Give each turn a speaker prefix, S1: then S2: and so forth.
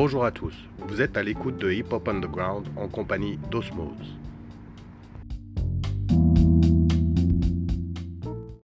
S1: Bonjour à tous, vous êtes à l'écoute de Hip Hop Underground en compagnie d'Osmose.